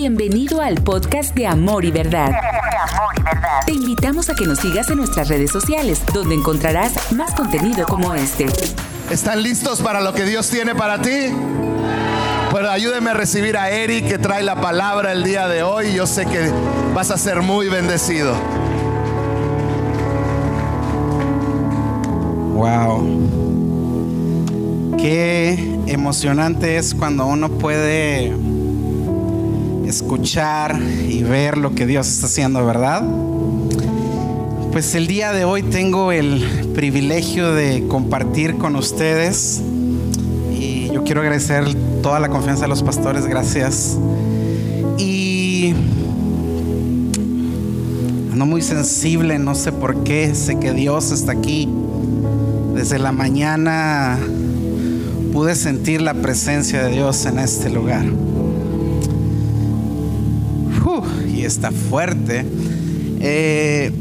Bienvenido al podcast de Amor y Verdad. Te invitamos a que nos sigas en nuestras redes sociales, donde encontrarás más contenido como este. ¿Están listos para lo que Dios tiene para ti? Pues ayúdeme a recibir a Eric que trae la palabra el día de hoy. Yo sé que vas a ser muy bendecido. Wow. Qué emocionante es cuando uno puede escuchar y ver lo que Dios está haciendo, ¿verdad? Pues el día de hoy tengo el privilegio de compartir con ustedes y yo quiero agradecer toda la confianza de los pastores, gracias. Y ando muy sensible, no sé por qué, sé que Dios está aquí. Desde la mañana pude sentir la presencia de Dios en este lugar y está fuerte. Eh,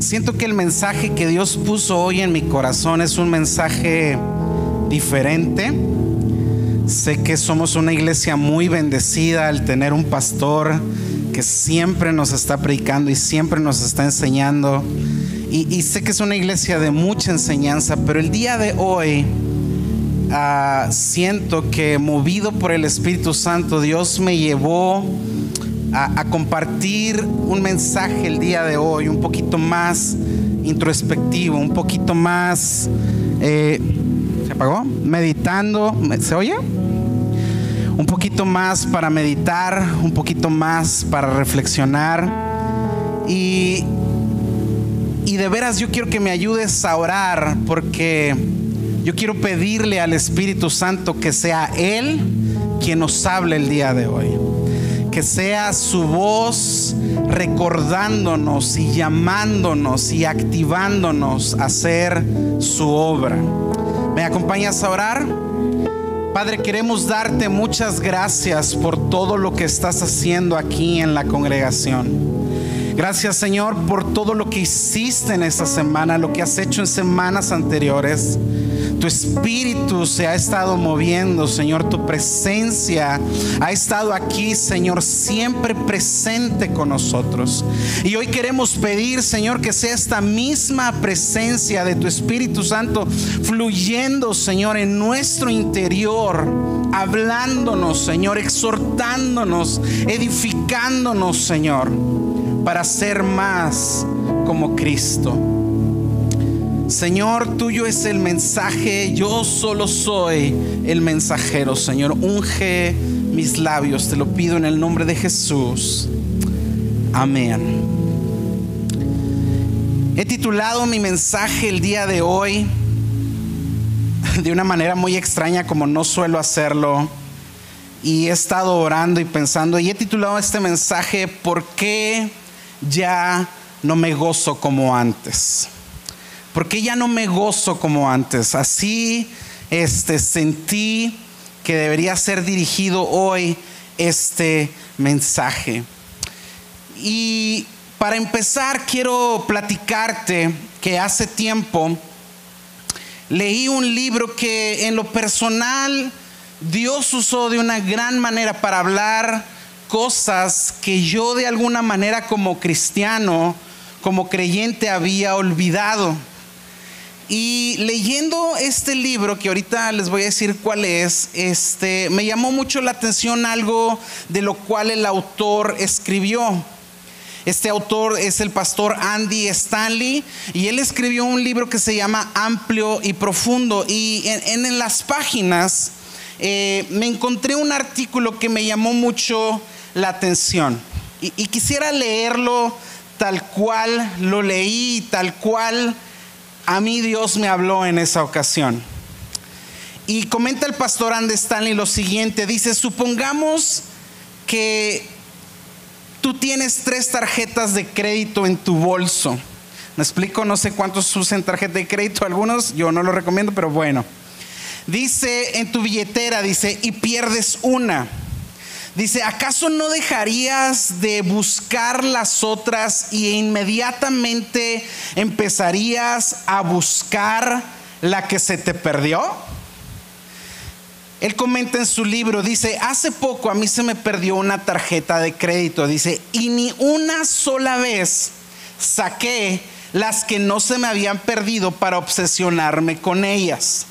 siento que el mensaje que Dios puso hoy en mi corazón es un mensaje diferente. Sé que somos una iglesia muy bendecida al tener un pastor que siempre nos está predicando y siempre nos está enseñando. Y, sé que es una iglesia de mucha enseñanza, pero el día de hoy ah, siento que movido por el Espíritu Santo, Dios me llevó a, compartir un mensaje el día de hoy, un poquito más introspectivo, un poquito más... Eh, ¿Se apagó? Meditando. ¿Se oye? Un poquito más para meditar, un poquito más para reflexionar. Y, y de veras yo quiero que me ayudes a orar porque yo quiero pedirle al Espíritu Santo que sea Él quien nos hable el día de hoy que sea su voz recordándonos y llamándonos y activándonos a hacer su obra. ¿Me acompañas a orar? Padre, queremos darte muchas gracias por todo lo que estás haciendo aquí en la congregación. Gracias Señor por todo lo que hiciste en esta semana, lo que has hecho en semanas anteriores. Tu espíritu se ha estado moviendo, Señor. Tu presencia ha estado aquí, Señor, siempre presente con nosotros. Y hoy queremos pedir, Señor, que sea esta misma presencia de tu Espíritu Santo fluyendo, Señor, en nuestro interior, hablándonos, Señor, exhortándonos, edificándonos, Señor, para ser más como Cristo. Señor, tuyo es el mensaje, yo solo soy el mensajero, Señor. Unge mis labios, te lo pido en el nombre de Jesús. Amén. He titulado mi mensaje el día de hoy de una manera muy extraña como no suelo hacerlo. Y he estado orando y pensando y he titulado este mensaje ¿Por qué ya no me gozo como antes? Porque ya no me gozo como antes. Así este, sentí que debería ser dirigido hoy este mensaje. Y para empezar, quiero platicarte que hace tiempo leí un libro que en lo personal Dios usó de una gran manera para hablar cosas que yo de alguna manera como cristiano, como creyente había olvidado. Y leyendo este libro, que ahorita les voy a decir cuál es, este, me llamó mucho la atención algo de lo cual el autor escribió. Este autor es el pastor Andy Stanley y él escribió un libro que se llama Amplio y Profundo. Y en, las páginas eh, me encontré un artículo que me llamó mucho la atención. Y, y quisiera leerlo tal cual lo leí, tal cual a mí Dios me habló en esa ocasión. Y comenta el pastor Andy Stanley lo siguiente, dice, supongamos que tú tienes tres tarjetas de crédito en tu bolso. Me explico, no sé cuántos usan tarjeta de crédito, algunos yo no lo recomiendo, pero bueno. Dice en tu billetera, dice, y pierdes una. Dice, ¿acaso no dejarías de buscar las otras y inmediatamente empezarías a buscar la que se te perdió? Él comenta en su libro, dice, hace poco a mí se me perdió una tarjeta de crédito, dice, y ni una sola vez saqué las que no se me habían perdido para obsesionarme con ellas.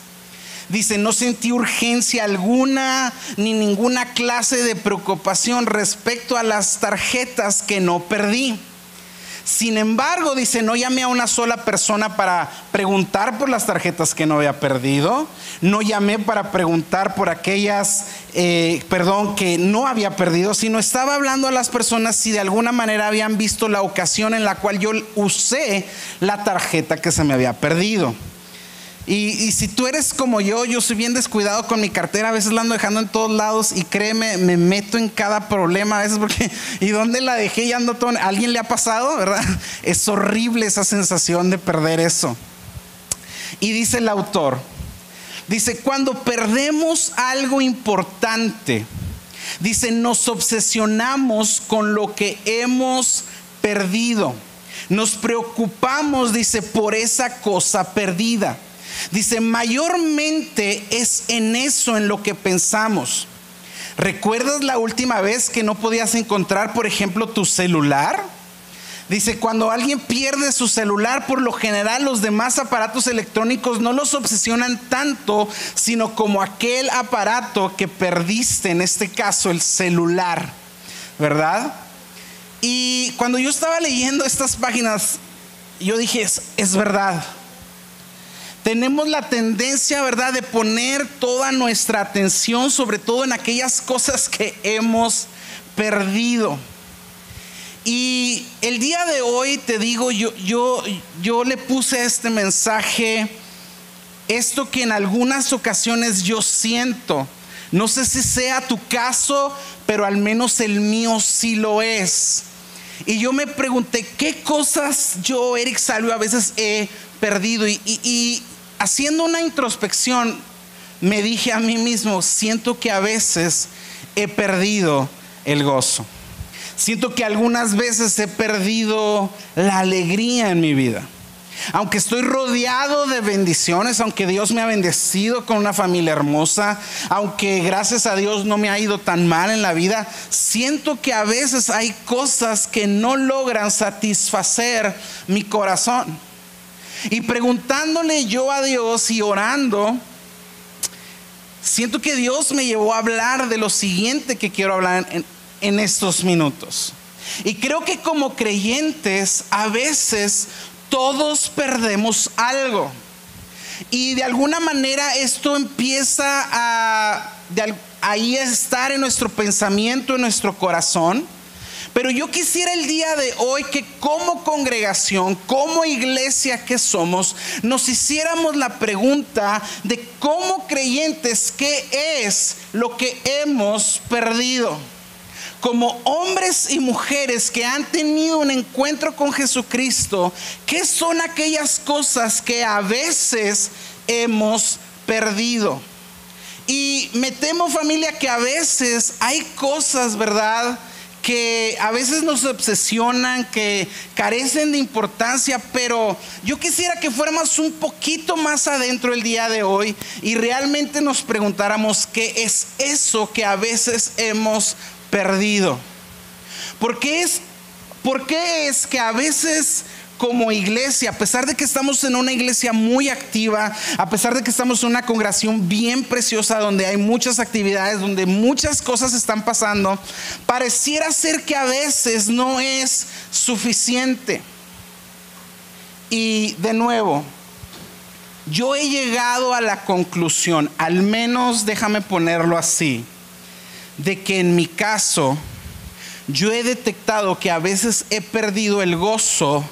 Dice, no sentí urgencia alguna ni ninguna clase de preocupación respecto a las tarjetas que no perdí. Sin embargo, dice, no llamé a una sola persona para preguntar por las tarjetas que no había perdido. No llamé para preguntar por aquellas, eh, perdón, que no había perdido, sino estaba hablando a las personas si de alguna manera habían visto la ocasión en la cual yo usé la tarjeta que se me había perdido. Y, si tú eres como yo, yo soy bien descuidado con mi cartera, a veces la ando dejando en todos lados y créeme, me meto en cada problema a veces porque, ¿y dónde la dejé? Y ando todo, ¿alguien le ha pasado? ¿Verdad? Es horrible esa sensación de perder eso. Y dice el autor, dice, cuando perdemos algo importante, dice, nos obsesionamos con lo que hemos perdido. Nos preocupamos, dice, por esa cosa perdida. Dice, mayormente es en eso en lo que pensamos. ¿Recuerdas la última vez que no podías encontrar, por ejemplo, tu celular? Dice, cuando alguien pierde su celular, por lo general los demás aparatos electrónicos no los obsesionan tanto, sino como aquel aparato que perdiste, en este caso el celular, ¿verdad? Y cuando yo estaba leyendo estas páginas, yo dije, es, es verdad tenemos la tendencia, ¿verdad?, de poner toda nuestra atención sobre todo en aquellas cosas que hemos perdido. Y el día de hoy te digo, yo, yo, yo le puse este mensaje, esto que en algunas ocasiones yo siento. No sé si sea tu caso, pero al menos el mío sí lo es. Y yo me pregunté, ¿qué cosas yo, Eric Salvo, a veces he perdido? y, haciendo una introspección, me dije a mí mismo, siento que a veces he perdido el gozo. Siento que algunas veces he perdido la alegría en mi vida. Aunque estoy rodeado de bendiciones, aunque Dios me ha bendecido con una familia hermosa, aunque gracias a Dios no me ha ido tan mal en la vida, siento que a veces hay cosas que no logran satisfacer mi corazón. Y preguntándole yo a Dios y orando, siento que Dios me llevó a hablar de lo siguiente que quiero hablar en, estos minutos. Y creo que como creyentes a veces todos perdemos algo. Y de alguna manera esto empieza a ahí estar en nuestro pensamiento, en nuestro corazón. Pero yo quisiera el día de hoy que como congregación, como iglesia que somos, nos hiciéramos la pregunta de cómo creyentes, ¿qué es lo que hemos perdido? como hombres y mujeres que han tenido un encuentro con Jesucristo, ¿qué son aquellas cosas que a veces hemos perdido? Y me temo familia que a veces hay cosas, ¿verdad? Que a veces nos obsesionan, que carecen de importancia, pero yo quisiera que fuéramos un poquito más adentro el día de hoy y realmente nos preguntáramos qué es eso que a veces hemos perdido. ¿Por qué es, por qué es que a veces como iglesia, a pesar de que estamos en una iglesia muy activa, a pesar de que estamos en una congregación bien preciosa donde hay muchas actividades, donde muchas cosas están pasando, pareciera ser que a veces no es suficiente. Y de nuevo, yo he llegado a la conclusión, al menos déjame ponerlo así, de que en mi caso, yo he detectado que a veces he perdido el gozo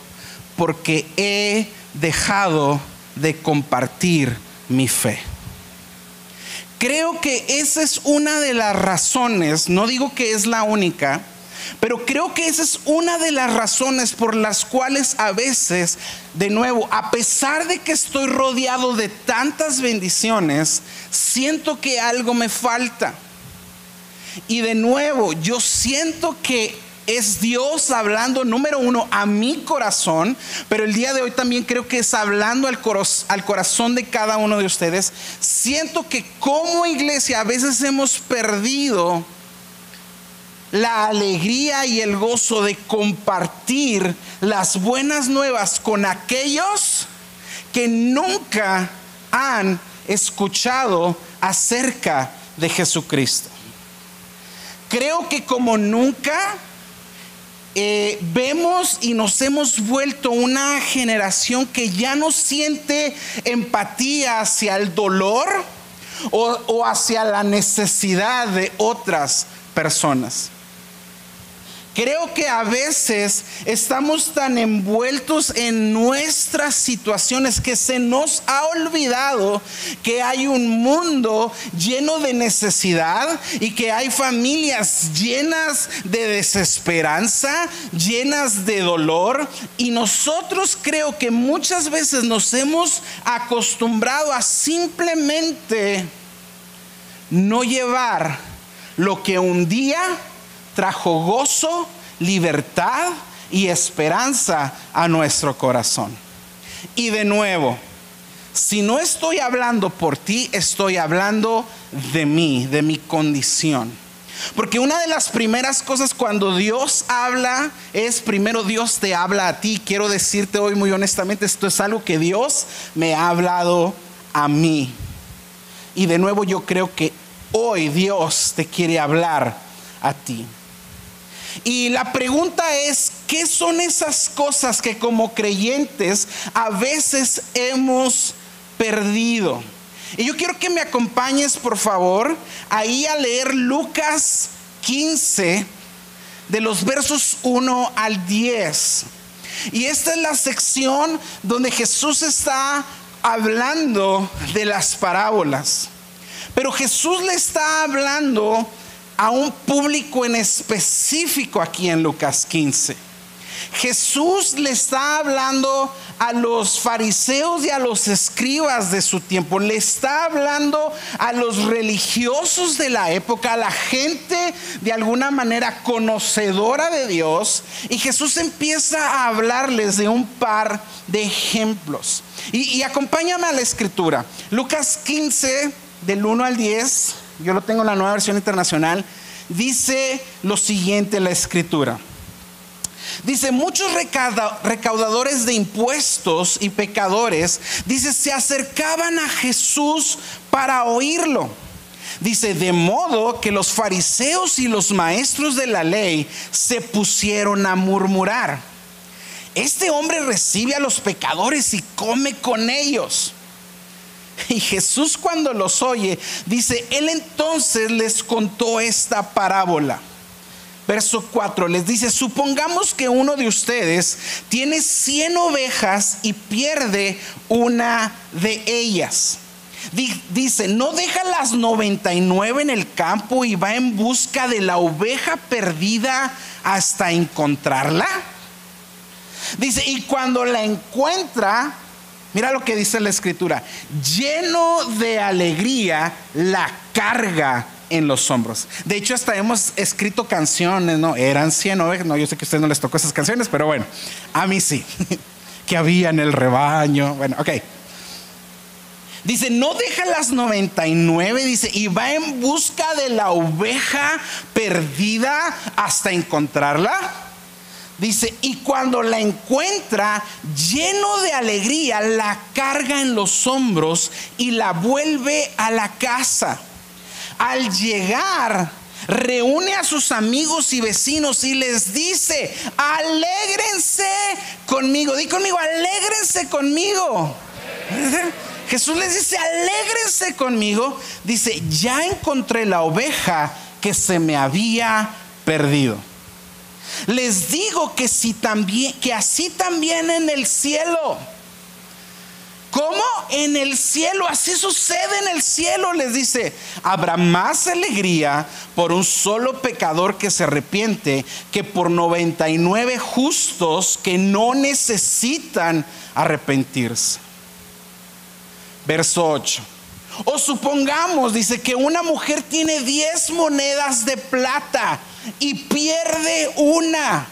porque he dejado de compartir mi fe. Creo que esa es una de las razones, no digo que es la única, pero creo que esa es una de las razones por las cuales a veces, de nuevo, a pesar de que estoy rodeado de tantas bendiciones, siento que algo me falta. Y de nuevo, yo siento que es Dios hablando, número uno, a mi corazón, pero el día de hoy también creo que es hablando al, corazón de cada uno de ustedes. Siento que como iglesia a veces hemos perdido la alegría y el gozo de compartir las buenas nuevas con aquellos que nunca han escuchado acerca de Jesucristo. Creo que como nunca eh, vemos y nos hemos vuelto una generación que ya no siente empatía hacia el dolor o, o hacia la necesidad de otras personas. Creo que a veces estamos tan envueltos en nuestras situaciones que se nos ha olvidado que hay un mundo lleno de necesidad y que hay familias llenas de desesperanza, llenas de dolor. Y nosotros creo que muchas veces nos hemos acostumbrado a simplemente no llevar lo que un día trajo gozo, libertad y esperanza a nuestro corazón. Y de nuevo, si no estoy hablando por ti, estoy hablando de mí, de mi condición. Porque una de las primeras cosas cuando Dios habla es primero Dios te habla a ti. Quiero decirte hoy muy honestamente, esto es algo que Dios me ha hablado a mí. Y de nuevo yo creo que hoy Dios te quiere hablar a ti. Y la pregunta es, ¿qué son esas cosas que como creyentes a veces hemos perdido? Y yo quiero que me acompañes, por favor, ahí a leer Lucas 15, de los versos 1 al 10. Y esta es la sección donde Jesús está hablando de las parábolas. Pero Jesús le está hablando a un público en específico aquí en Lucas 15. Jesús le está hablando a los fariseos y a los escribas de su tiempo, le está hablando a los religiosos de la época, a la gente de alguna manera conocedora de Dios, y Jesús empieza a hablarles de un par de ejemplos. Y, y acompáñame a la escritura, Lucas 15, del 1 al 10 yo lo tengo en la nueva versión internacional, dice lo siguiente la escritura. Dice, muchos recaudadores de impuestos y pecadores, dice, se acercaban a Jesús para oírlo. Dice, de modo que los fariseos y los maestros de la ley se pusieron a murmurar. Este hombre recibe a los pecadores y come con ellos. Y Jesús cuando los oye, dice, Él entonces les contó esta parábola. Verso 4 les dice, supongamos que uno de ustedes tiene 100 ovejas y pierde una de ellas. Dice, no deja las 99 en el campo y va en busca de la oveja perdida hasta encontrarla. Dice, y cuando la encuentra, Mira lo que dice la escritura. Lleno de alegría la carga en los hombros. De hecho, hasta hemos escrito canciones, ¿no? Eran 100 ovejas. No, yo sé que a ustedes no les tocó esas canciones, pero bueno, a mí sí. que había en el rebaño. Bueno, ok. Dice, no deja las 99, dice, y va en busca de la oveja perdida hasta encontrarla. Dice, y cuando la encuentra lleno de alegría, la carga en los hombros y la vuelve a la casa. Al llegar, reúne a sus amigos y vecinos y les dice, alégrense conmigo. Di conmigo, alégrense conmigo. Jesús les dice, alégrense conmigo. Dice, ya encontré la oveja que se me había perdido. Les digo que si también que así también en el cielo. ¿Cómo? En el cielo, así sucede en el cielo, les dice. Habrá más alegría por un solo pecador que se arrepiente que por 99 justos que no necesitan arrepentirse. Verso 8. O supongamos, dice, que una mujer tiene 10 monedas de plata y pierde una.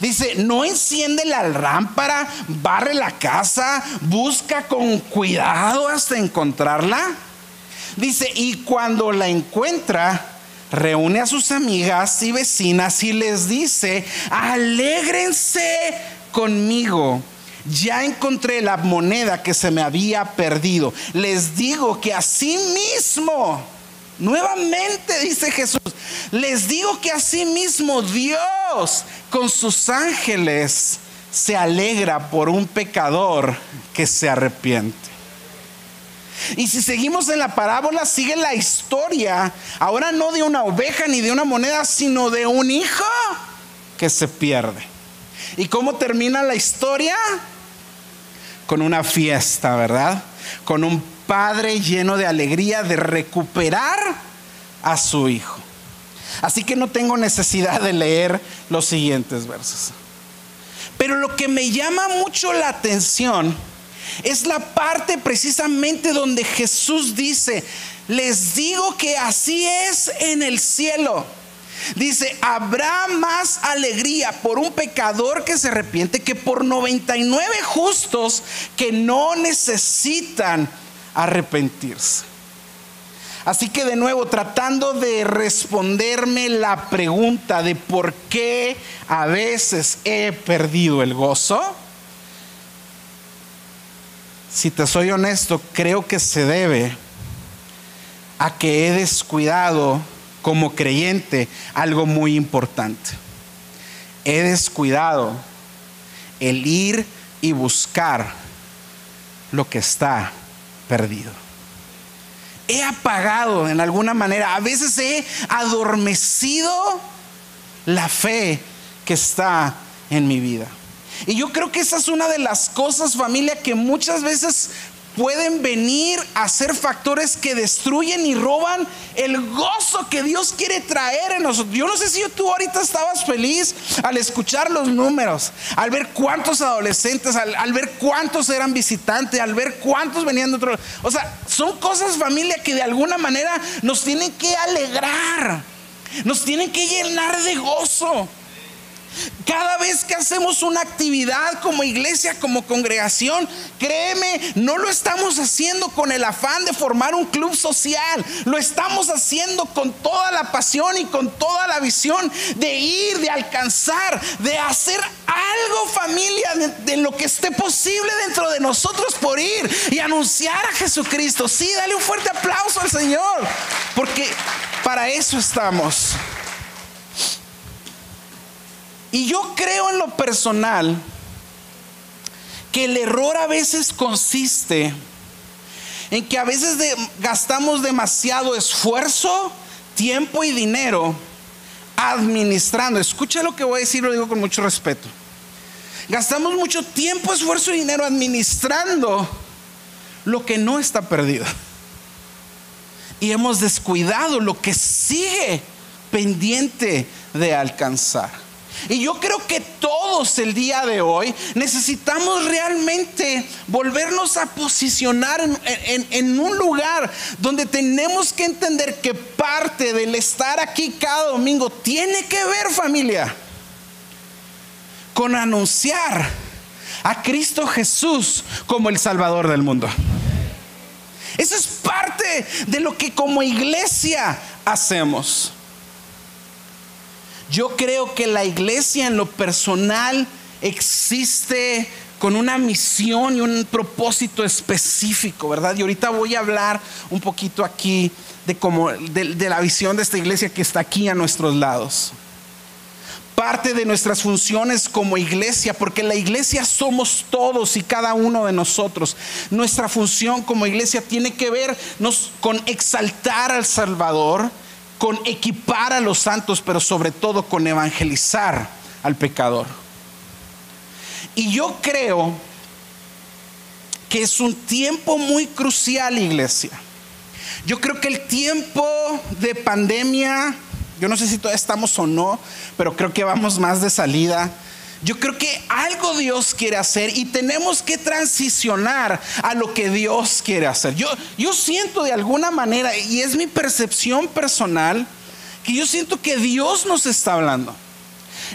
Dice, no enciende la lámpara, barre la casa, busca con cuidado hasta encontrarla. Dice, y cuando la encuentra, reúne a sus amigas y vecinas y les dice, alégrense conmigo. Ya encontré la moneda que se me había perdido. Les digo que así mismo, nuevamente dice Jesús, les digo que así mismo Dios con sus ángeles se alegra por un pecador que se arrepiente. Y si seguimos en la parábola, sigue la historia, ahora no de una oveja ni de una moneda, sino de un hijo que se pierde. ¿Y cómo termina la historia? Con una fiesta, ¿verdad? Con un padre lleno de alegría de recuperar a su hijo. Así que no tengo necesidad de leer los siguientes versos. Pero lo que me llama mucho la atención es la parte precisamente donde Jesús dice, les digo que así es en el cielo. Dice, habrá más alegría por un pecador que se arrepiente que por 99 justos que no necesitan arrepentirse. Así que de nuevo, tratando de responderme la pregunta de por qué a veces he perdido el gozo, si te soy honesto, creo que se debe a que he descuidado como creyente algo muy importante. He descuidado el ir y buscar lo que está perdido. He apagado en alguna manera, a veces he adormecido la fe que está en mi vida. Y yo creo que esa es una de las cosas, familia, que muchas veces pueden venir a ser factores que destruyen y roban el gozo que Dios quiere traer en nosotros. Yo no sé si tú ahorita estabas feliz al escuchar los números, al ver cuántos adolescentes, al, ver cuántos eran visitantes, al ver cuántos venían de otro. O sea, son cosas, familia, que de alguna manera nos tienen que alegrar, nos tienen que llenar de gozo. Cada vez que hacemos una actividad como iglesia, como congregación, créeme, no lo estamos haciendo con el afán de formar un club social. Lo estamos haciendo con toda la pasión y con toda la visión de ir, de alcanzar, de hacer algo familia de, lo que esté posible dentro de nosotros por ir y anunciar a Jesucristo. Sí, dale un fuerte aplauso al Señor, porque para eso estamos. Y yo creo en lo personal que el error a veces consiste en que a veces gastamos demasiado esfuerzo, tiempo y dinero administrando. Escucha lo que voy a decir, lo digo con mucho respeto. Gastamos mucho tiempo, esfuerzo y dinero administrando lo que no está perdido. Y hemos descuidado lo que sigue pendiente de alcanzar. Y yo creo que todos el día de hoy necesitamos realmente volvernos a posicionar en, un lugar donde tenemos que entender que parte del estar aquí cada domingo tiene que ver familia con anunciar a Cristo Jesús como el Salvador del mundo. Eso es parte de lo que como iglesia hacemos. Yo creo que la iglesia en lo personal existe con una misión y un propósito específico, ¿verdad? Y ahorita voy a hablar un poquito aquí de, cómo, de, la visión de esta iglesia que está aquí a nuestros lados. Parte de nuestras funciones como iglesia, porque la iglesia somos todos y cada uno de nosotros. Nuestra función como iglesia tiene que ver con exaltar al Salvador, con equipar a los santos, pero sobre todo con evangelizar al pecador. Y yo creo que es un tiempo muy crucial, iglesia. Yo creo que el tiempo de pandemia, yo no sé si todavía estamos o no, pero creo que vamos más de salida yo creo que algo Dios quiere hacer y tenemos que transicionar a lo que Dios quiere hacer. Yo, yo siento de alguna manera, y es mi percepción personal, que yo siento que Dios nos está hablando.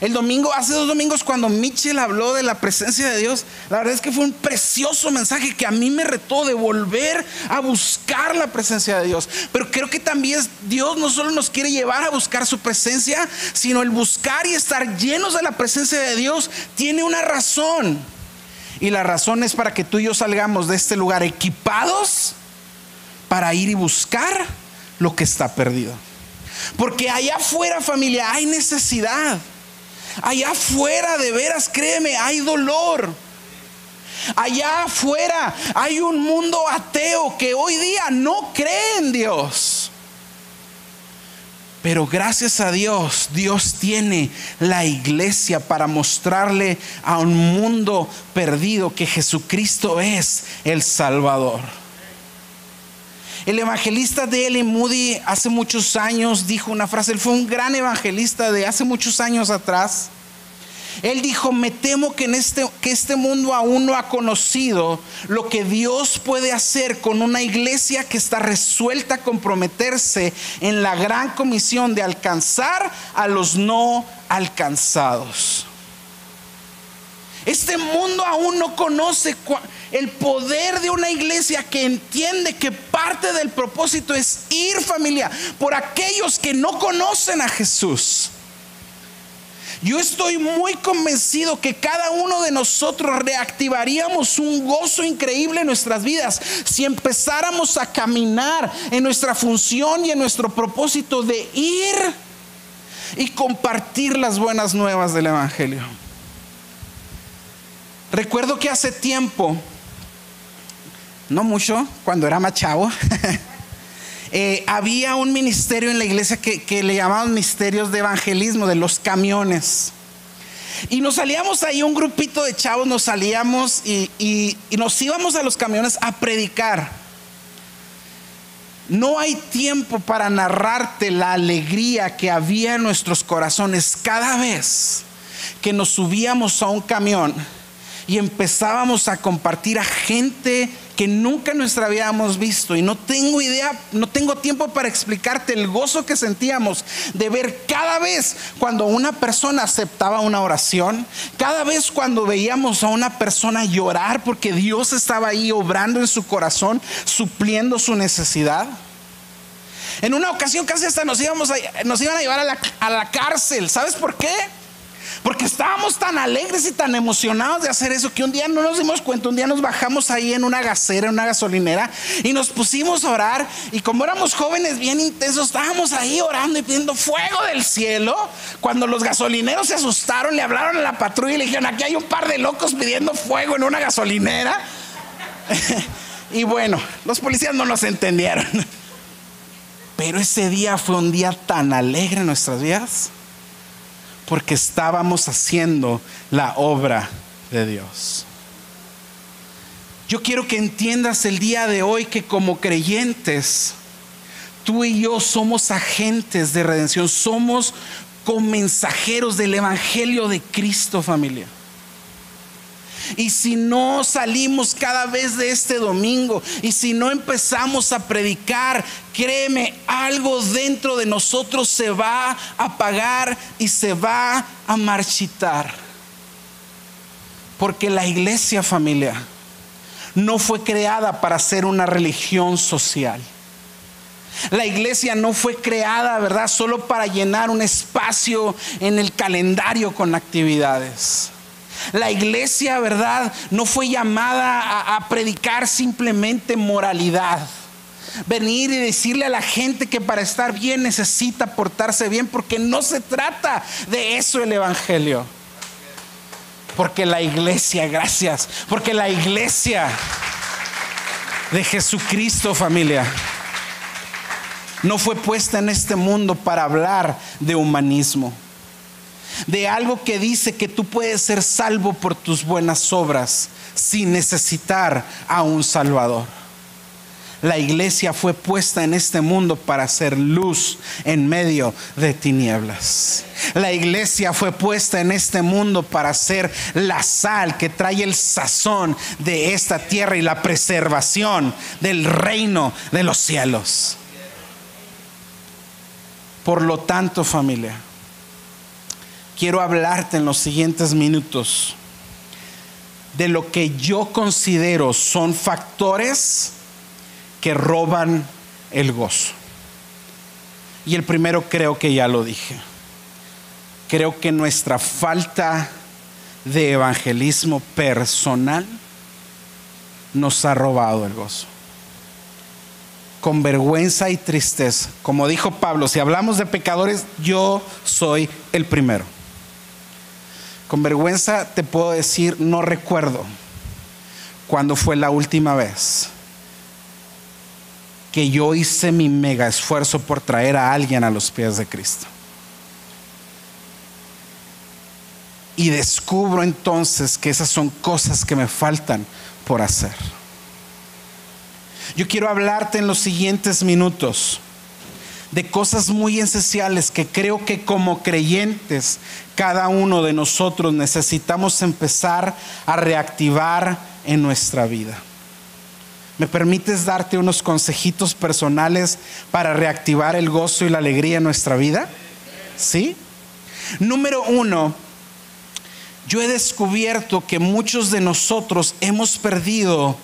El domingo, hace dos domingos, cuando Mitchell habló de la presencia de Dios, la verdad es que fue un precioso mensaje que a mí me retó de volver a buscar la presencia de Dios. Pero creo que también Dios no solo nos quiere llevar a buscar su presencia, sino el buscar y estar llenos de la presencia de Dios tiene una razón. Y la razón es para que tú y yo salgamos de este lugar equipados para ir y buscar lo que está perdido. Porque allá afuera familia hay necesidad. Allá afuera, de veras, créeme, hay dolor. Allá afuera hay un mundo ateo que hoy día no cree en Dios. Pero gracias a Dios, Dios tiene la iglesia para mostrarle a un mundo perdido que Jesucristo es el Salvador. El evangelista de L. Moody hace muchos años dijo una frase, él fue un gran evangelista de hace muchos años atrás. Él dijo, me temo que, en este, que este mundo aún no ha conocido lo que Dios puede hacer con una iglesia que está resuelta a comprometerse en la gran comisión de alcanzar a los no alcanzados. Este mundo aún no conoce el poder de una iglesia que entiende que parte del propósito es ir familia por aquellos que no conocen a Jesús. Yo estoy muy convencido que cada uno de nosotros reactivaríamos un gozo increíble en nuestras vidas si empezáramos a caminar en nuestra función y en nuestro propósito de ir y compartir las buenas nuevas del Evangelio. Recuerdo que hace tiempo, no mucho, cuando era más chavo, eh, había un ministerio en la iglesia que, le llamaban misterios de evangelismo, de los camiones. Y nos salíamos ahí, un grupito de chavos, nos salíamos y, y nos íbamos a los camiones a predicar. No hay tiempo para narrarte la alegría que había en nuestros corazones cada vez que nos subíamos a un camión y empezábamos a compartir a gente que nunca en nuestra habíamos visto. Y no tengo idea, no tengo tiempo para explicarte el gozo que sentíamos de ver cada vez cuando una persona aceptaba una oración, cada vez cuando veíamos a una persona llorar porque Dios estaba ahí obrando en su corazón, supliendo su necesidad. En una ocasión casi hasta nos, íbamos nos iban a llevar a la, a la cárcel. ¿Sabes por qué? Porque estábamos tan alegres y tan emocionados de hacer eso que un día no nos dimos cuenta, un día nos bajamos ahí en una gasera, en una gasolinera y nos pusimos a orar y como éramos jóvenes bien intensos, estábamos ahí orando y pidiendo fuego del cielo. Cuando los gasolineros se asustaron, le hablaron a la patrulla y le dijeron, aquí hay un par de locos pidiendo fuego en una gasolinera. y bueno, los policías no nos entendieron. Pero ese día fue un día tan alegre en nuestras vidas porque estábamos haciendo la obra de Dios. Yo quiero que entiendas el día de hoy que como creyentes, tú y yo somos agentes de redención, somos mensajeros del Evangelio de Cristo familia. Y si no salimos cada vez de este domingo y si no empezamos a predicar, créeme, algo dentro de nosotros se va a apagar y se va a marchitar. Porque la iglesia familia no fue creada para ser una religión social. La iglesia no fue creada, ¿verdad? Solo para llenar un espacio en el calendario con actividades. La iglesia, ¿verdad? No fue llamada a, predicar simplemente moralidad venir y decirle a la gente que para estar bien necesita portarse bien, porque no se trata de eso el Evangelio. Porque la iglesia, gracias, porque la iglesia de Jesucristo familia no fue puesta en este mundo para hablar de humanismo de algo que dice que tú puedes ser salvo por tus buenas obras sin necesitar a un Salvador. La iglesia fue puesta en este mundo para ser luz en medio de tinieblas. La iglesia fue puesta en este mundo para ser la sal que trae el sazón de esta tierra y la preservación del reino de los cielos. Por lo tanto, familia, quiero hablarte en los siguientes minutos de lo que yo considero son factores que roban el gozo. Y el primero creo que ya lo dije. Creo que nuestra falta de evangelismo personal nos ha robado el gozo. Con vergüenza y tristeza. Como dijo Pablo, si hablamos de pecadores, yo soy el primero. Con vergüenza te puedo decir, no recuerdo cuándo fue la última vez que yo hice mi mega esfuerzo por traer a alguien a los pies de Cristo. Y descubro entonces que esas son cosas que me faltan por hacer. Yo quiero hablarte en los siguientes minutos de cosas muy esenciales que creo que como creyentes cada uno de nosotros necesitamos empezar a reactivar en nuestra vida. ¿Me permites darte unos consejitos personales para reactivar el gozo y la alegría en nuestra vida? ¿Sí? Número uno, yo he descubierto que muchos de nosotros hemos perdido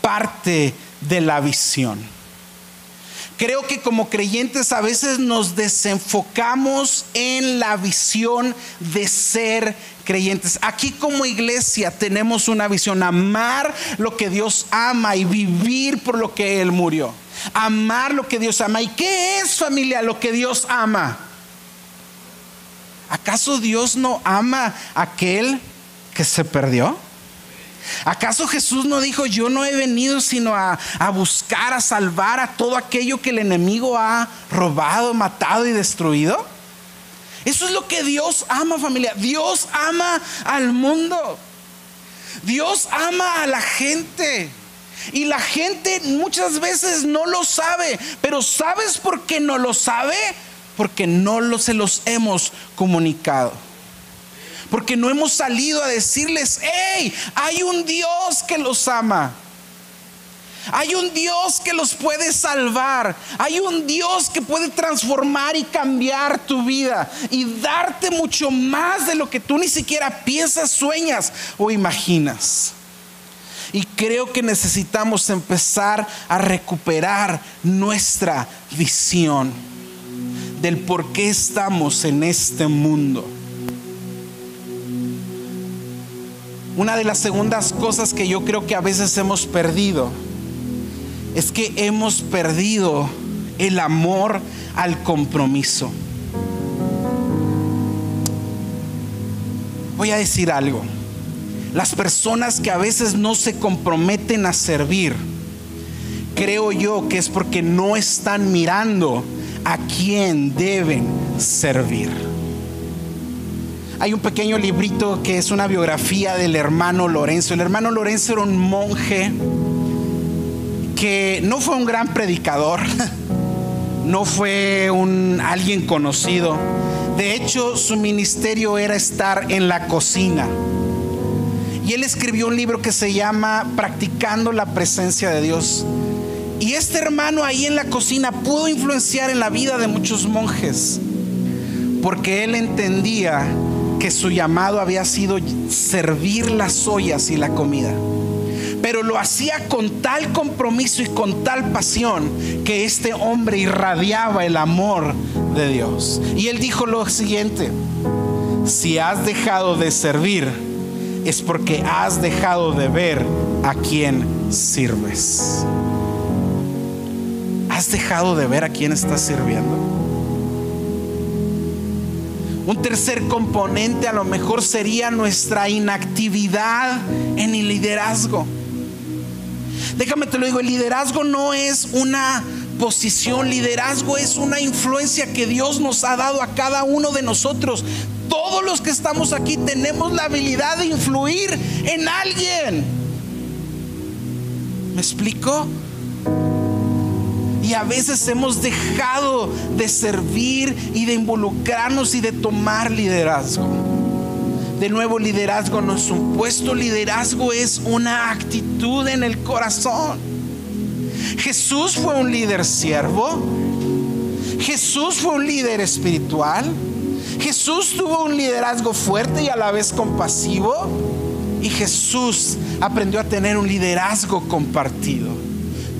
parte de la visión. Creo que como creyentes a veces nos desenfocamos en la visión de ser creyentes. Aquí como iglesia tenemos una visión, amar lo que Dios ama y vivir por lo que Él murió. Amar lo que Dios ama. ¿Y qué es familia lo que Dios ama? ¿Acaso Dios no ama aquel que se perdió? ¿Acaso Jesús no dijo, yo no he venido sino a, buscar, a salvar a todo aquello que el enemigo ha robado, matado y destruido? Eso es lo que Dios ama familia. Dios ama al mundo. Dios ama a la gente. Y la gente muchas veces no lo sabe. Pero ¿sabes por qué no lo sabe? Porque no se los hemos comunicado porque no hemos salido a decirles, hey, hay un Dios que los ama. Hay un Dios que los puede salvar. Hay un Dios que puede transformar y cambiar tu vida y darte mucho más de lo que tú ni siquiera piensas, sueñas o imaginas. Y creo que necesitamos empezar a recuperar nuestra visión del por qué estamos en este mundo. Una de las segundas cosas que yo creo que a veces hemos perdido es que hemos perdido el amor al compromiso. Voy a decir algo. Las personas que a veces no se comprometen a servir, creo yo que es porque no están mirando a quién deben servir. Hay un pequeño librito que es una biografía del hermano Lorenzo. El hermano Lorenzo era un monje que no fue un gran predicador, no fue un alguien conocido. De hecho, su ministerio era estar en la cocina. Y él escribió un libro que se llama Practicando la presencia de Dios. Y este hermano ahí en la cocina pudo influenciar en la vida de muchos monjes, porque él entendía que su llamado había sido servir las ollas y la comida. Pero lo hacía con tal compromiso y con tal pasión que este hombre irradiaba el amor de Dios. Y él dijo lo siguiente, si has dejado de servir, es porque has dejado de ver a quién sirves. ¿Has dejado de ver a quién estás sirviendo? Un tercer componente a lo mejor sería nuestra inactividad en el liderazgo. Déjame te lo digo, el liderazgo no es una posición, liderazgo es una influencia que Dios nos ha dado a cada uno de nosotros. Todos los que estamos aquí tenemos la habilidad de influir en alguien. ¿Me explico? Y a veces hemos dejado de servir y de involucrarnos y de tomar liderazgo. De nuevo, liderazgo no es un puesto, liderazgo es una actitud en el corazón. Jesús fue un líder siervo. Jesús fue un líder espiritual. Jesús tuvo un liderazgo fuerte y a la vez compasivo. Y Jesús aprendió a tener un liderazgo compartido.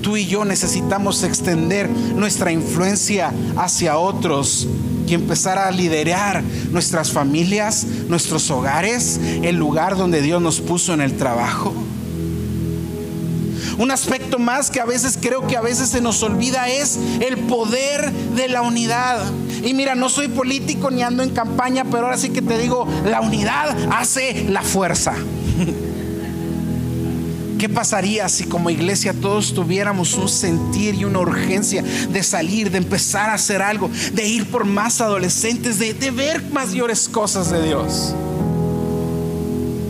Tú y yo necesitamos extender nuestra influencia hacia otros y empezar a liderar nuestras familias, nuestros hogares, el lugar donde Dios nos puso en el trabajo. Un aspecto más que a veces creo que a veces se nos olvida es el poder de la unidad. Y mira, no soy político ni ando en campaña, pero ahora sí que te digo, la unidad hace la fuerza. ¿Qué pasaría si como iglesia todos tuviéramos un sentir y una urgencia de salir, de empezar a hacer algo, de ir por más adolescentes, de, de ver mayores cosas de Dios?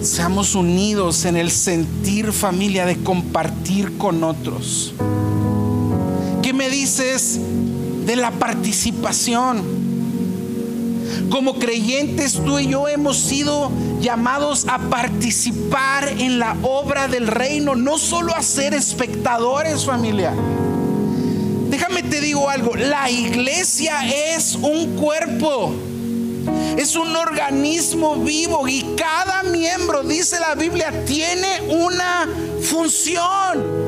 Seamos unidos en el sentir familia de compartir con otros. ¿Qué me dices de la participación? Como creyentes, tú y yo hemos sido llamados a participar en la obra del reino, no solo a ser espectadores, familia. Déjame te digo algo, la iglesia es un cuerpo. Es un organismo vivo y cada miembro, dice la Biblia, tiene una función.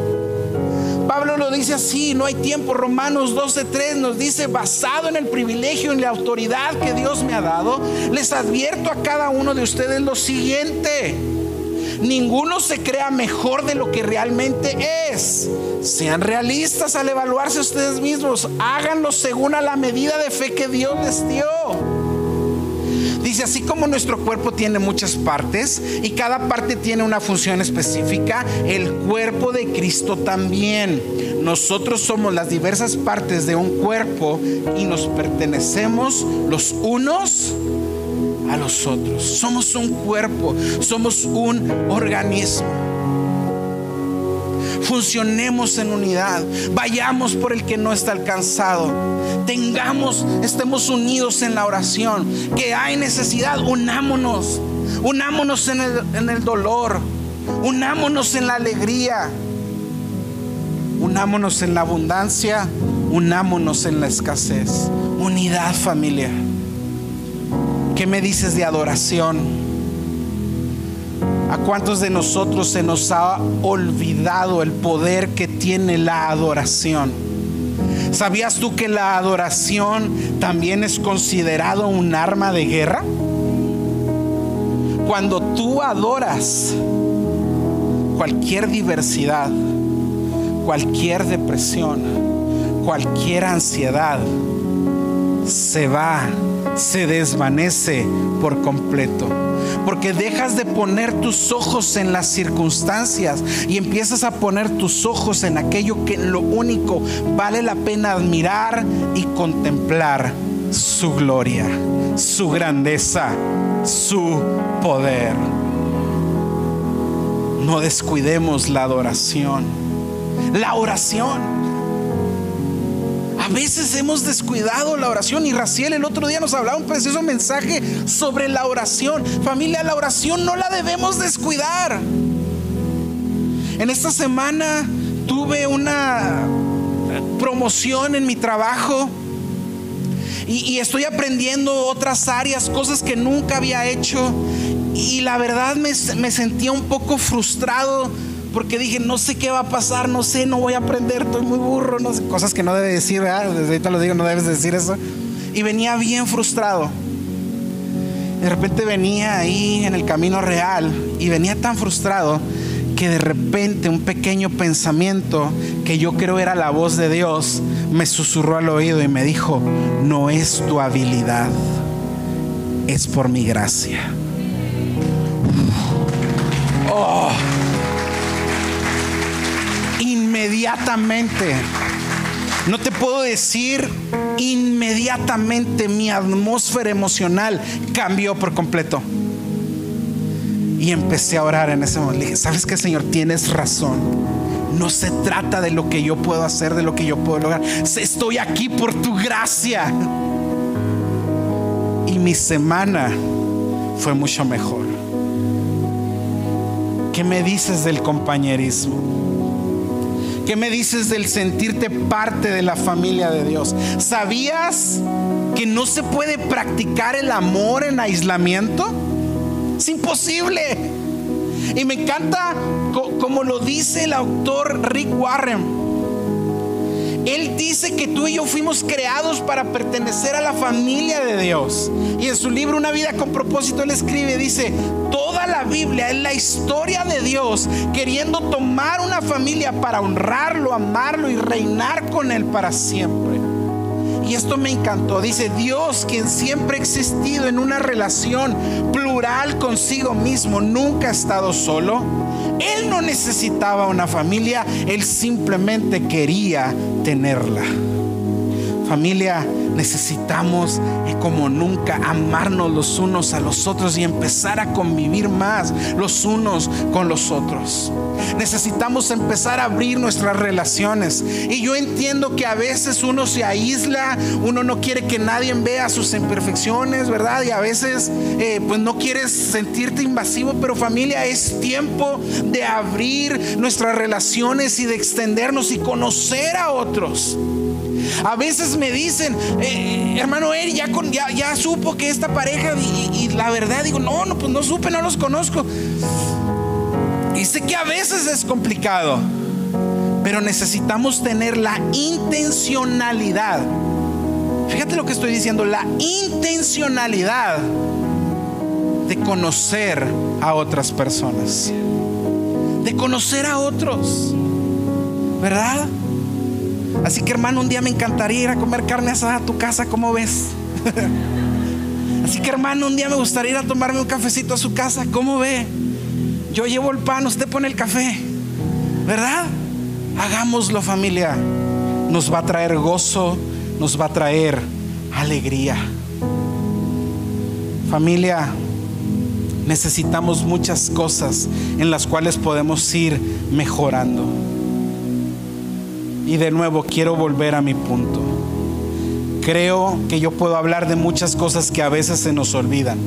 Lo dice así, no hay tiempo. Romanos 12:3 nos dice, basado en el privilegio y la autoridad que Dios me ha dado, les advierto a cada uno de ustedes lo siguiente. Ninguno se crea mejor de lo que realmente es. Sean realistas al evaluarse ustedes mismos. Háganlo según a la medida de fe que Dios les dio. Dice, así como nuestro cuerpo tiene muchas partes y cada parte tiene una función específica, el cuerpo de Cristo también. Nosotros somos las diversas partes de un cuerpo y nos pertenecemos los unos a los otros. Somos un cuerpo, somos un organismo funcionemos en unidad, vayamos por el que no está alcanzado, tengamos, estemos unidos en la oración, que hay necesidad, unámonos, unámonos en el, en el dolor, unámonos en la alegría, unámonos en la abundancia, unámonos en la escasez, unidad familia. ¿Qué me dices de adoración? ¿A cuántos de nosotros se nos ha olvidado el poder que tiene la adoración? ¿Sabías tú que la adoración también es considerado un arma de guerra? Cuando tú adoras, cualquier diversidad, cualquier depresión, cualquier ansiedad se va, se desvanece por completo porque dejas de poner tus ojos en las circunstancias y empiezas a poner tus ojos en aquello que lo único vale la pena admirar y contemplar su gloria, su grandeza, su poder. No descuidemos la adoración, la oración. A veces hemos descuidado la oración y Raciel el otro día nos hablaba un precioso mensaje sobre la oración. Familia, la oración no la debemos descuidar. En esta semana tuve una promoción en mi trabajo y, estoy aprendiendo otras áreas, cosas que nunca había hecho. Y la verdad me, me sentía un poco frustrado porque dije, no sé qué va a pasar, no sé, no voy a aprender, estoy muy burro, no sé, cosas que no debe decir, ¿verdad? Desde ahorita lo digo, no debes decir eso. Y venía bien frustrado. De repente venía ahí en el camino real y venía tan frustrado que de repente un pequeño pensamiento que yo creo era la voz de Dios me susurró al oído y me dijo, no es tu habilidad, es por mi gracia. Oh inmediatamente. No te puedo decir inmediatamente mi atmósfera emocional cambió por completo. Y empecé a orar en ese momento. Le dije, ¿sabes qué, Señor? Tienes razón. No se trata de lo que yo puedo hacer, de lo que yo puedo lograr. Estoy aquí por tu gracia. Y mi semana fue mucho mejor. ¿Qué me dices del compañerismo? ¿Qué me dices del sentirte parte de la familia de Dios? ¿Sabías que no se puede practicar el amor en aislamiento? Es imposible. Y me encanta como lo dice el autor Rick Warren. Él dice que tú y yo fuimos creados para pertenecer a la familia de Dios. Y en su libro Una vida con propósito, él escribe, dice, la Biblia es la historia de Dios queriendo tomar una familia para honrarlo, amarlo y reinar con él para siempre. Y esto me encantó. Dice, Dios, quien siempre ha existido en una relación plural consigo mismo, nunca ha estado solo. Él no necesitaba una familia, él simplemente quería tenerla. Familia, necesitamos eh, como nunca amarnos los unos a los otros y empezar a convivir más los unos con los otros. Necesitamos empezar a abrir nuestras relaciones. Y yo entiendo que a veces uno se aísla, uno no quiere que nadie vea sus imperfecciones, ¿verdad? Y a veces eh, pues no quieres sentirte invasivo, pero familia, es tiempo de abrir nuestras relaciones y de extendernos y conocer a otros. A veces me dicen, eh, hermano Eri, ya, supo que esta pareja, y, la verdad digo, no, no, pues no supe, no los conozco. Y sé que a veces es complicado, pero necesitamos tener la intencionalidad. Fíjate lo que estoy diciendo, la intencionalidad de conocer a otras personas, de conocer a otros, ¿verdad? Así que hermano, un día me encantaría ir a comer carne asada a tu casa, ¿cómo ves? Así que hermano, un día me gustaría ir a tomarme un cafecito a su casa, ¿cómo ve? Yo llevo el pan, usted pone el café, ¿verdad? Hagámoslo familia. Nos va a traer gozo, nos va a traer alegría. Familia, necesitamos muchas cosas en las cuales podemos ir mejorando. Y de nuevo quiero volver a mi punto. Creo que yo puedo hablar de muchas cosas que a veces se nos olvidan.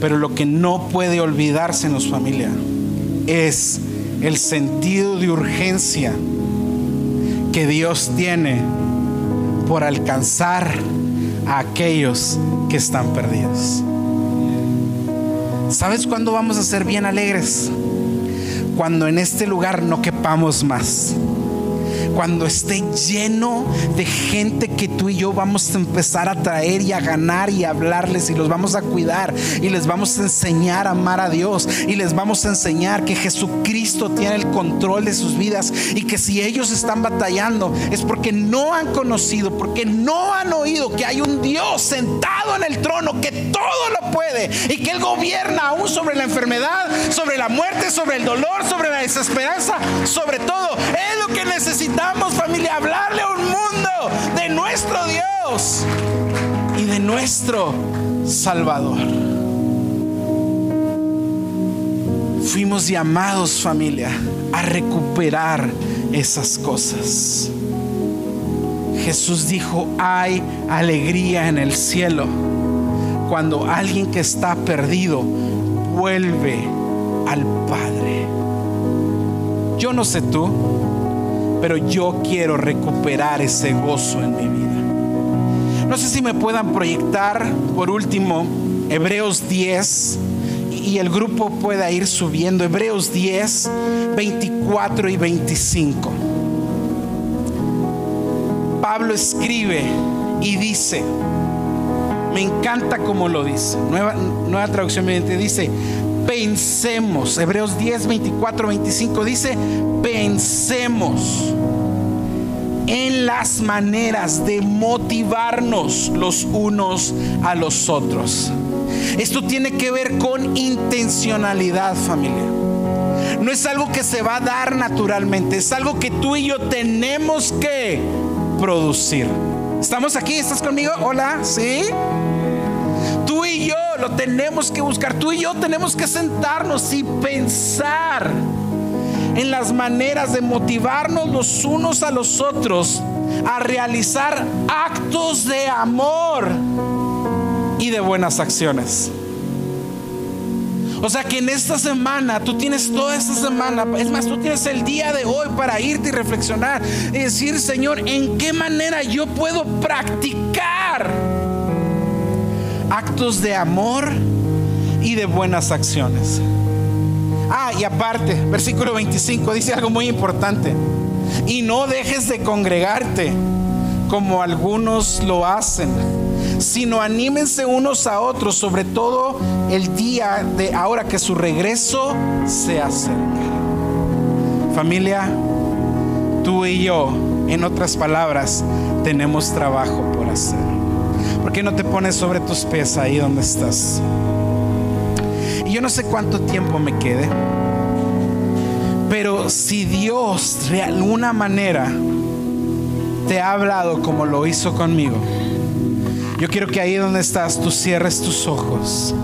Pero lo que no puede olvidarse en los familia es el sentido de urgencia que Dios tiene por alcanzar a aquellos que están perdidos. ¿Sabes cuándo vamos a ser bien alegres? Cuando en este lugar no quepamos más cuando esté lleno de gente que tú y yo vamos a empezar a traer y a ganar y a hablarles y los vamos a cuidar y les vamos a enseñar a amar a Dios y les vamos a enseñar que Jesucristo tiene el control de sus vidas y que si ellos están batallando es porque no han conocido, porque no han oído que hay un Dios sentado en el trono que todo lo puede y que Él gobierna aún sobre la enfermedad, sobre la muerte, sobre el dolor, sobre la desesperanza, sobre todo. Es lo que necesitamos familia, hablarle a un mundo de nuestro Dios y de nuestro Salvador. Fuimos llamados familia a recuperar esas cosas. Jesús dijo, hay alegría en el cielo cuando alguien que está perdido vuelve al Padre. Yo no sé tú, pero yo quiero recuperar ese gozo en mi vida. No sé si me puedan proyectar por último Hebreos 10 y el grupo pueda ir subiendo. Hebreos 10, 24 y 25. Pablo escribe y dice, me encanta como lo dice, nueva, traducción viviente dice, pensemos, Hebreos 10, 24, 25 dice, pensemos en las maneras de motivarnos los unos a los otros. Esto tiene que ver con intencionalidad, familia. No es algo que se va a dar naturalmente, es algo que tú y yo tenemos que producir. ¿Estamos aquí? ¿Estás conmigo? Hola, ¿sí? Tenemos que buscar. Tú y yo tenemos que sentarnos y pensar en las maneras de motivarnos los unos a los otros a realizar actos de amor y de buenas acciones. O sea que en esta semana, tú tienes toda esta semana, es más, tú tienes el día de hoy para irte y reflexionar y decir, Señor, ¿en qué manera yo puedo practicar actos de amor y de buenas acciones? Ah, y aparte, versículo 25 dice algo muy importante. Y no dejes de congregarte como algunos lo hacen, sino anímense unos a otros, sobre todo el día de ahora que su regreso se acerca. Familia, tú y yo, en otras palabras, tenemos trabajo por hacer. ¿Por qué no te pones sobre tus pies ahí donde estás? Y yo no sé cuánto tiempo me quede. Pero si Dios de alguna manera te ha hablado como lo hizo conmigo, yo quiero que ahí donde estás tú cierres tus ojos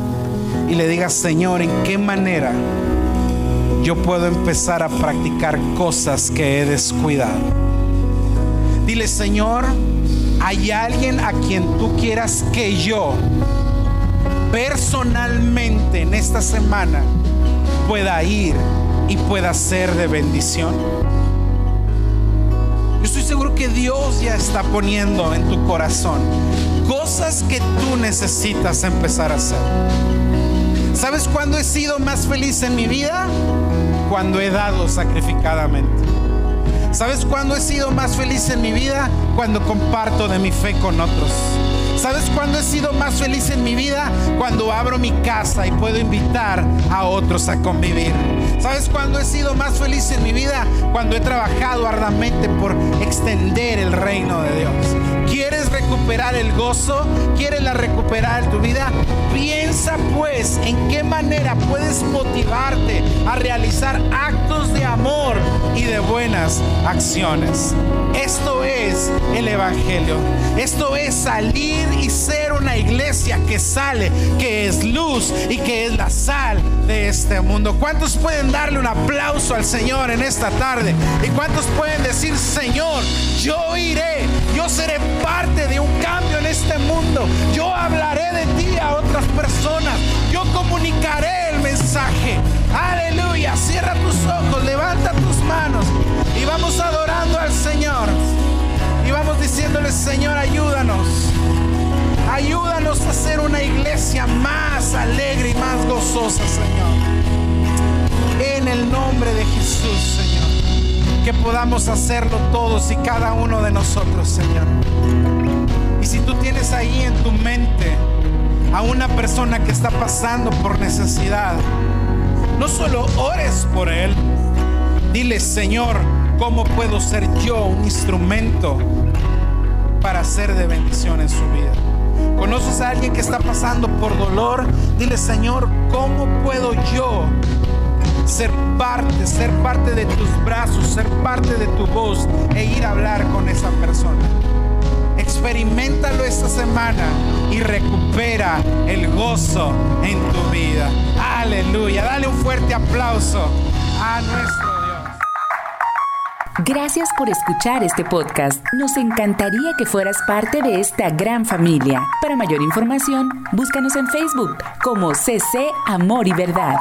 y le digas, Señor, ¿en qué manera yo puedo empezar a practicar cosas que he descuidado? Dile, Señor, hay alguien a quien tú quieras que yo personalmente en esta semana pueda ir y pueda ser de bendición? Yo estoy seguro que Dios ya está poniendo en tu corazón cosas que tú necesitas empezar a hacer. ¿Sabes cuándo he sido más feliz en mi vida? Cuando he dado sacrificadamente. ¿Sabes cuándo he sido más feliz en mi vida? Cuando comparto de mi fe con otros. ¿Sabes cuándo he sido más feliz en mi vida? Cuando abro mi casa y puedo invitar a otros a convivir. ¿Sabes cuándo he sido más feliz en mi vida? Cuando he trabajado arduamente por extender el reino de Dios. ¿Quieres recuperar el gozo? ¿Quieres la recuperar tu vida? Piensa pues en qué manera puedes motivarte a realizar actos de amor y de buenas acciones. Esto es el Evangelio. Esto es salir y ser una iglesia que sale, que es luz y que es la sal de este mundo. ¿Cuántos pueden darle un aplauso al Señor en esta tarde? ¿Y cuántos pueden decir, Señor, yo iré, yo seré parte de un cambio en este mundo? Yo hablaré de ti a otras personas, yo comunicaré el mensaje. Aleluya, cierra tus ojos, levanta tus manos y vamos adorando al Señor. Y vamos diciéndole, Señor, ayúdanos. Ayúdanos a ser una iglesia más alegre y más gozosa, Señor. En el nombre de Jesús, Señor. Que podamos hacerlo todos y cada uno de nosotros, Señor. Y si tú tienes ahí en tu mente a una persona que está pasando por necesidad, no solo ores por él, dile, Señor, ¿cómo puedo ser yo un instrumento para ser de bendición en su vida? ¿Conoces a alguien que está pasando por dolor? Dile, Señor, ¿cómo puedo yo ser parte, ser parte de tus brazos, ser parte de tu voz e ir a hablar con esa persona? Experimentalo esta semana y recupera el gozo en tu vida. Aleluya. Dale un fuerte aplauso a nuestro Gracias por escuchar este podcast. Nos encantaría que fueras parte de esta gran familia. Para mayor información, búscanos en Facebook como CC Amor y Verdad.